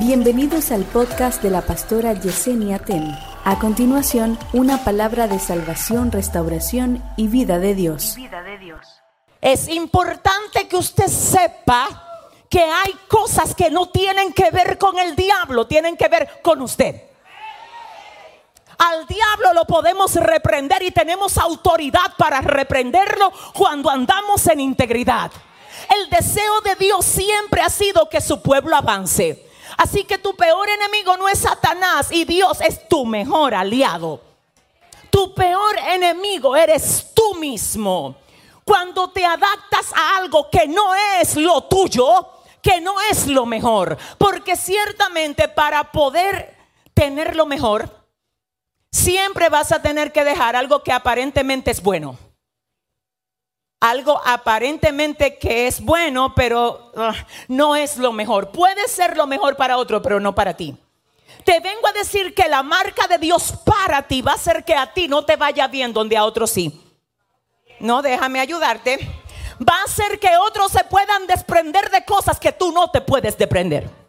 Bienvenidos al podcast de la pastora Yesenia Ten. A continuación, una palabra de salvación, restauración y vida de Dios. Es importante que usted sepa que hay cosas que no tienen que ver con el diablo, tienen que ver con usted. Al diablo lo podemos reprender y tenemos autoridad para reprenderlo cuando andamos en integridad. El deseo de Dios siempre ha sido que su pueblo avance. Así que tu peor enemigo no es Satanás y Dios es tu mejor aliado. Tu peor enemigo eres tú mismo. Cuando te adaptas a algo que no es lo tuyo, que no es lo mejor. Porque ciertamente para poder tener lo mejor, siempre vas a tener que dejar algo que aparentemente es bueno. Algo aparentemente que es bueno, pero uh, no es lo mejor. Puede ser lo mejor para otro, pero no para ti. Te vengo a decir que la marca de Dios para ti va a ser que a ti no te vaya bien donde a otros sí. No, déjame ayudarte. Va a ser que otros se puedan desprender de cosas que tú no te puedes desprender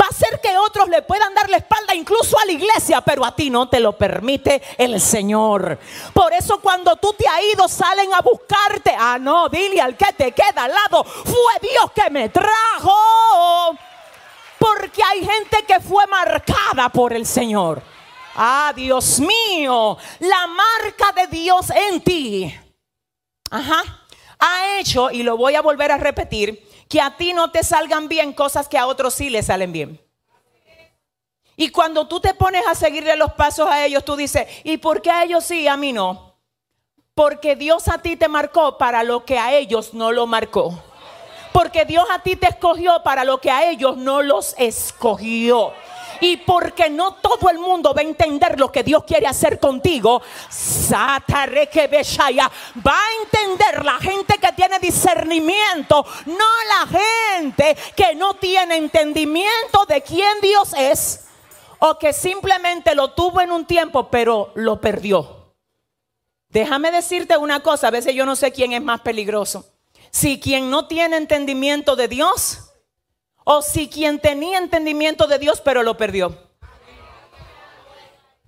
va a ser que otros le puedan dar la espalda incluso a la iglesia, pero a ti no te lo permite el Señor. Por eso cuando tú te has ido salen a buscarte. Ah, no, dile al que te queda al lado, fue Dios que me trajo. Porque hay gente que fue marcada por el Señor. Ah, Dios mío, la marca de Dios en ti. Ajá. Ha hecho, y lo voy a volver a repetir, que a ti no te salgan bien cosas que a otros sí le salen bien. Y cuando tú te pones a seguirle los pasos a ellos, tú dices, ¿y por qué a ellos sí, a mí no? Porque Dios a ti te marcó para lo que a ellos no lo marcó. Porque Dios a ti te escogió para lo que a ellos no los escogió. Y porque no todo el mundo va a entender lo que Dios quiere hacer contigo, va a entender la gente que tiene discernimiento, no la gente que no tiene entendimiento de quién Dios es o que simplemente lo tuvo en un tiempo pero lo perdió. Déjame decirte una cosa, a veces yo no sé quién es más peligroso. Si quien no tiene entendimiento de Dios o si quien tenía entendimiento de Dios pero lo perdió.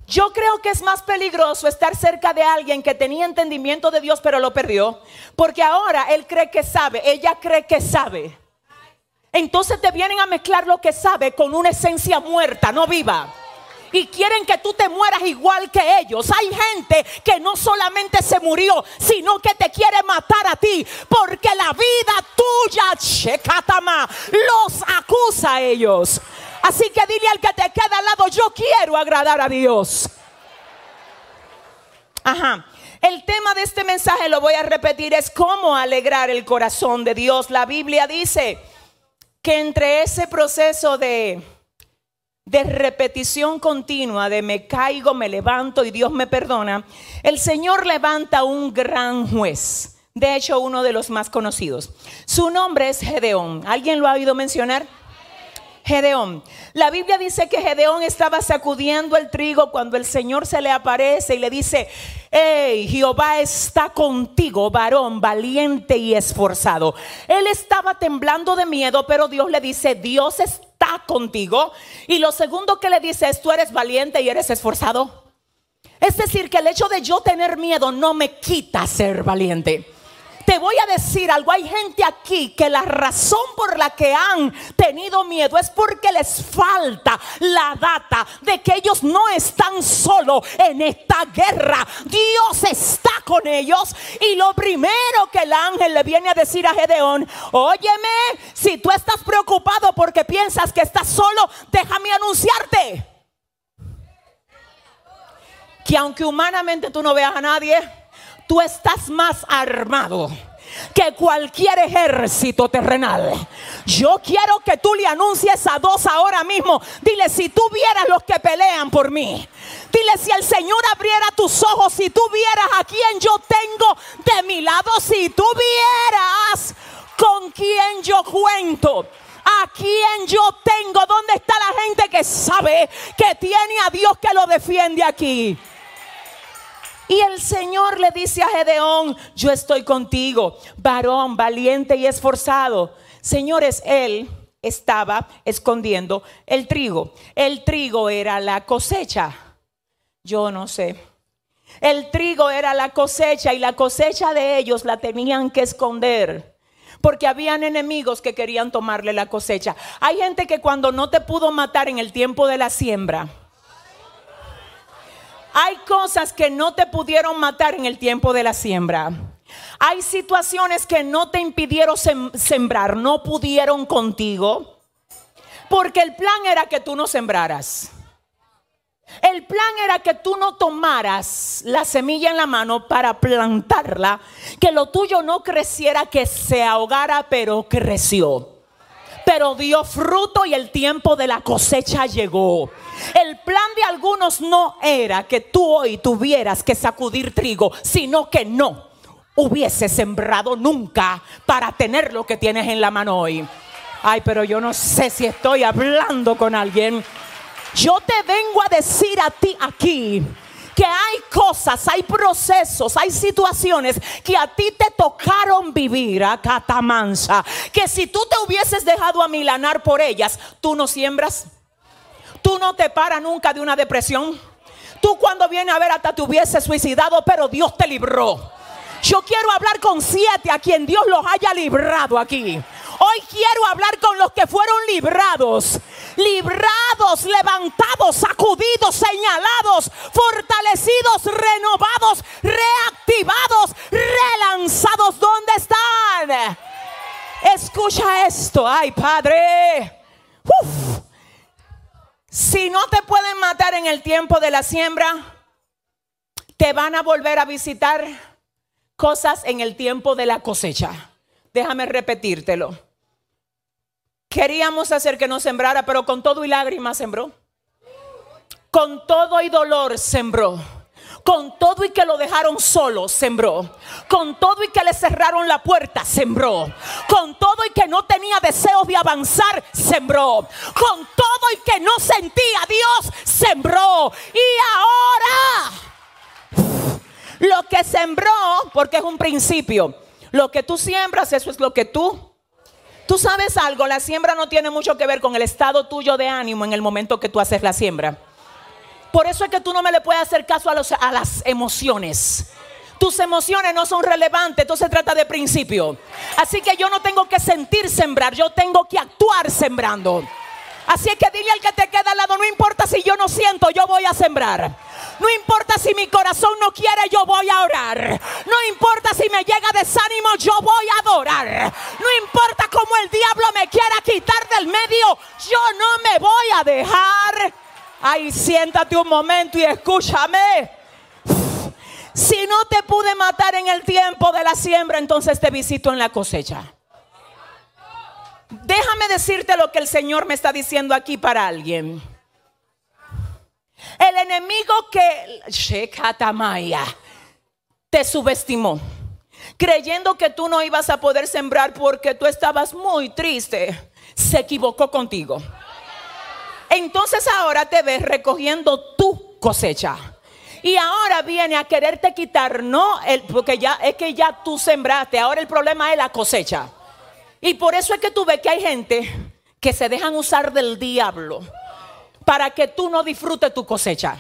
Yo creo que es más peligroso estar cerca de alguien que tenía entendimiento de Dios pero lo perdió. Porque ahora él cree que sabe, ella cree que sabe. Entonces te vienen a mezclar lo que sabe con una esencia muerta, no viva y quieren que tú te mueras igual que ellos. Hay gente que no solamente se murió, sino que te quiere matar a ti, porque la vida tuya, Checatama, los acusa a ellos. Así que dile al que te queda al lado, yo quiero agradar a Dios. Ajá. El tema de este mensaje, lo voy a repetir, es cómo alegrar el corazón de Dios. La Biblia dice que entre ese proceso de de repetición continua, de me caigo, me levanto y Dios me perdona, el Señor levanta un gran juez. De hecho, uno de los más conocidos. Su nombre es Gedeón. ¿Alguien lo ha oído mencionar? Gedeón. La Biblia dice que Gedeón estaba sacudiendo el trigo cuando el Señor se le aparece y le dice, hey, Jehová está contigo, varón valiente y esforzado. Él estaba temblando de miedo, pero Dios le dice, Dios está contigo. Y lo segundo que le dice es, tú eres valiente y eres esforzado. Es decir, que el hecho de yo tener miedo no me quita ser valiente. Te voy a decir algo, hay gente aquí que la razón por la que han tenido miedo es porque les falta la data de que ellos no están solo en esta guerra. Dios está con ellos y lo primero que el ángel le viene a decir a Gedeón, óyeme, si tú estás preocupado porque piensas que estás solo, déjame anunciarte. Que aunque humanamente tú no veas a nadie, tú estás más armado que cualquier ejército terrenal. Yo quiero que tú le anuncies a dos ahora mismo. Dile, si tú vieras los que pelean por mí. Dile, si el Señor abriera tus ojos, si tú vieras a quien yo tengo de mi lado, si tú vieras con quien yo cuento. A quien yo tengo, ¿dónde está la gente que sabe que tiene a Dios que lo defiende aquí? Y el Señor le dice a Gedeón, yo estoy contigo, varón valiente y esforzado. Señores, él estaba escondiendo el trigo. El trigo era la cosecha. Yo no sé. El trigo era la cosecha y la cosecha de ellos la tenían que esconder. Porque habían enemigos que querían tomarle la cosecha. Hay gente que cuando no te pudo matar en el tiempo de la siembra, hay cosas que no te pudieron matar en el tiempo de la siembra. Hay situaciones que no te impidieron sembrar, no pudieron contigo, porque el plan era que tú no sembraras. El plan era que tú no tomaras la semilla en la mano para plantarla, que lo tuyo no creciera, que se ahogara, pero creció. Pero dio fruto y el tiempo de la cosecha llegó. El plan de algunos no era que tú hoy tuvieras que sacudir trigo, sino que no hubiese sembrado nunca para tener lo que tienes en la mano hoy. Ay, pero yo no sé si estoy hablando con alguien. Yo te vengo a decir a ti aquí que hay cosas, hay procesos, hay situaciones que a ti te tocaron vivir a catamansa, que si tú te hubieses dejado amilanar por ellas, tú no siembras, tú no te paras nunca de una depresión. Tú cuando vienes a ver hasta te hubieses suicidado, pero Dios te libró. Yo quiero hablar con siete a quien Dios los haya librado aquí. Hoy quiero hablar con los que fueron librados. Librados, levantados, sacudidos, señalados, fortalecidos, renovados, reactivados, relanzados. ¿Dónde están? Escucha esto. Ay, Padre. Si no te pueden matar en el tiempo de la siembra, te van a volver a visitar cosas en el tiempo de la cosecha. Déjame repetírtelo. Queríamos hacer que no sembrara, pero con todo y lágrimas sembró. Con todo y dolor sembró. Con todo y que lo dejaron solo, sembró. Con todo y que le cerraron la puerta, sembró. Con todo y que no tenía deseos de avanzar, sembró. Con todo y que no sentía a Dios, sembró. Y ahora lo que sembró, porque es un principio, lo que tú siembras, eso es lo que tú Tú sabes algo, la siembra no tiene mucho que ver con el estado tuyo de ánimo en el momento que tú haces la siembra. Por eso es que tú no me le puedes hacer caso a, a las emociones. Tus emociones no son relevantes, entonces se trata de principio. Así que yo no tengo que sentir sembrar, yo tengo que actuar sembrando. Así es que dile al que te queda al lado, no importa si yo no siento, yo voy a sembrar. No importa si mi corazón no quiere, yo voy a orar. No importa si me llega desánimo, yo voy a adorar. No importa cómo el diablo me quiera quitar del medio, yo no me voy a dejar. Ay, siéntate un momento y escúchame. Si no te pude matar en el tiempo de la siembra, entonces te visito en la cosecha. Déjame decirte lo que el Señor me está diciendo aquí para alguien. El enemigo que te subestimó, creyendo que tú no ibas a poder sembrar porque tú estabas muy triste, se equivocó contigo. Entonces ahora te ves recogiendo tu cosecha. Y ahora viene a quererte quitar, no, el, porque ya es que ya tú sembraste, ahora el problema es la cosecha. Y por eso es que tú ves que hay gente que se dejan usar del diablo para que tú no disfrutes tu cosecha.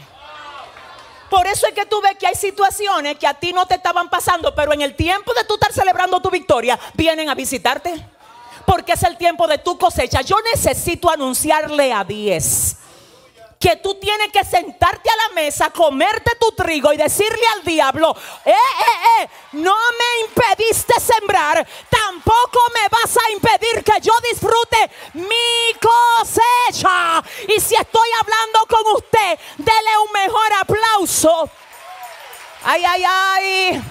Por eso es que tú ves que hay situaciones que a ti no te estaban pasando, pero en el tiempo de tú estar celebrando tu victoria, vienen a visitarte. Porque es el tiempo de tu cosecha. Yo necesito anunciarle a 10 que tú tienes que sentarte a la mesa, comerte tu trigo y decirle al diablo, eh, eh, eh, no me impediste sembrar, tampoco me vas a impedir que yo disfrute mi cosecha. Y si estoy hablando con usted, dele un mejor aplauso. Ay, ay, ay.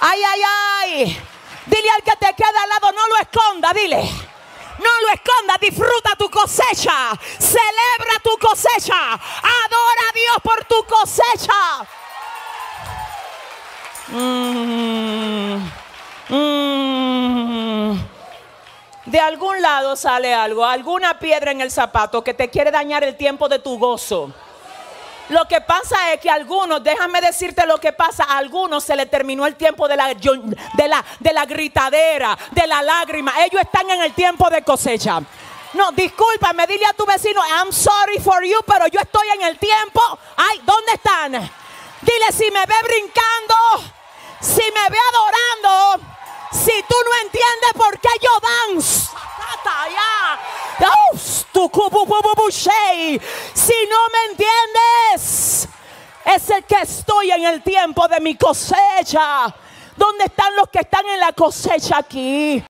Ay, ay, ay. Dile al que te queda al lado, no lo esconda, dile. No lo escondas, disfruta tu cosecha. Celebra tu cosecha. Adora a Dios por tu cosecha. Mm, mm. De algún lado sale algo, alguna piedra en el zapato que te quiere dañar el tiempo de tu gozo. Lo que pasa es que algunos, déjame decirte lo que pasa, a algunos se le terminó el tiempo de la, de la, de la gritadera, de la lágrima. Ellos están en el tiempo de cosecha. No, discúlpame, dile a tu vecino, I'm sorry for you, pero yo estoy en el tiempo. Ay, ¿dónde están? Dile si me ve brincando, si me ve adorando, si tú no entiendes por qué yo danzo. Si no me entiendes, es el que estoy en el tiempo de mi cosecha. ¿Dónde están los que están en la cosecha aquí?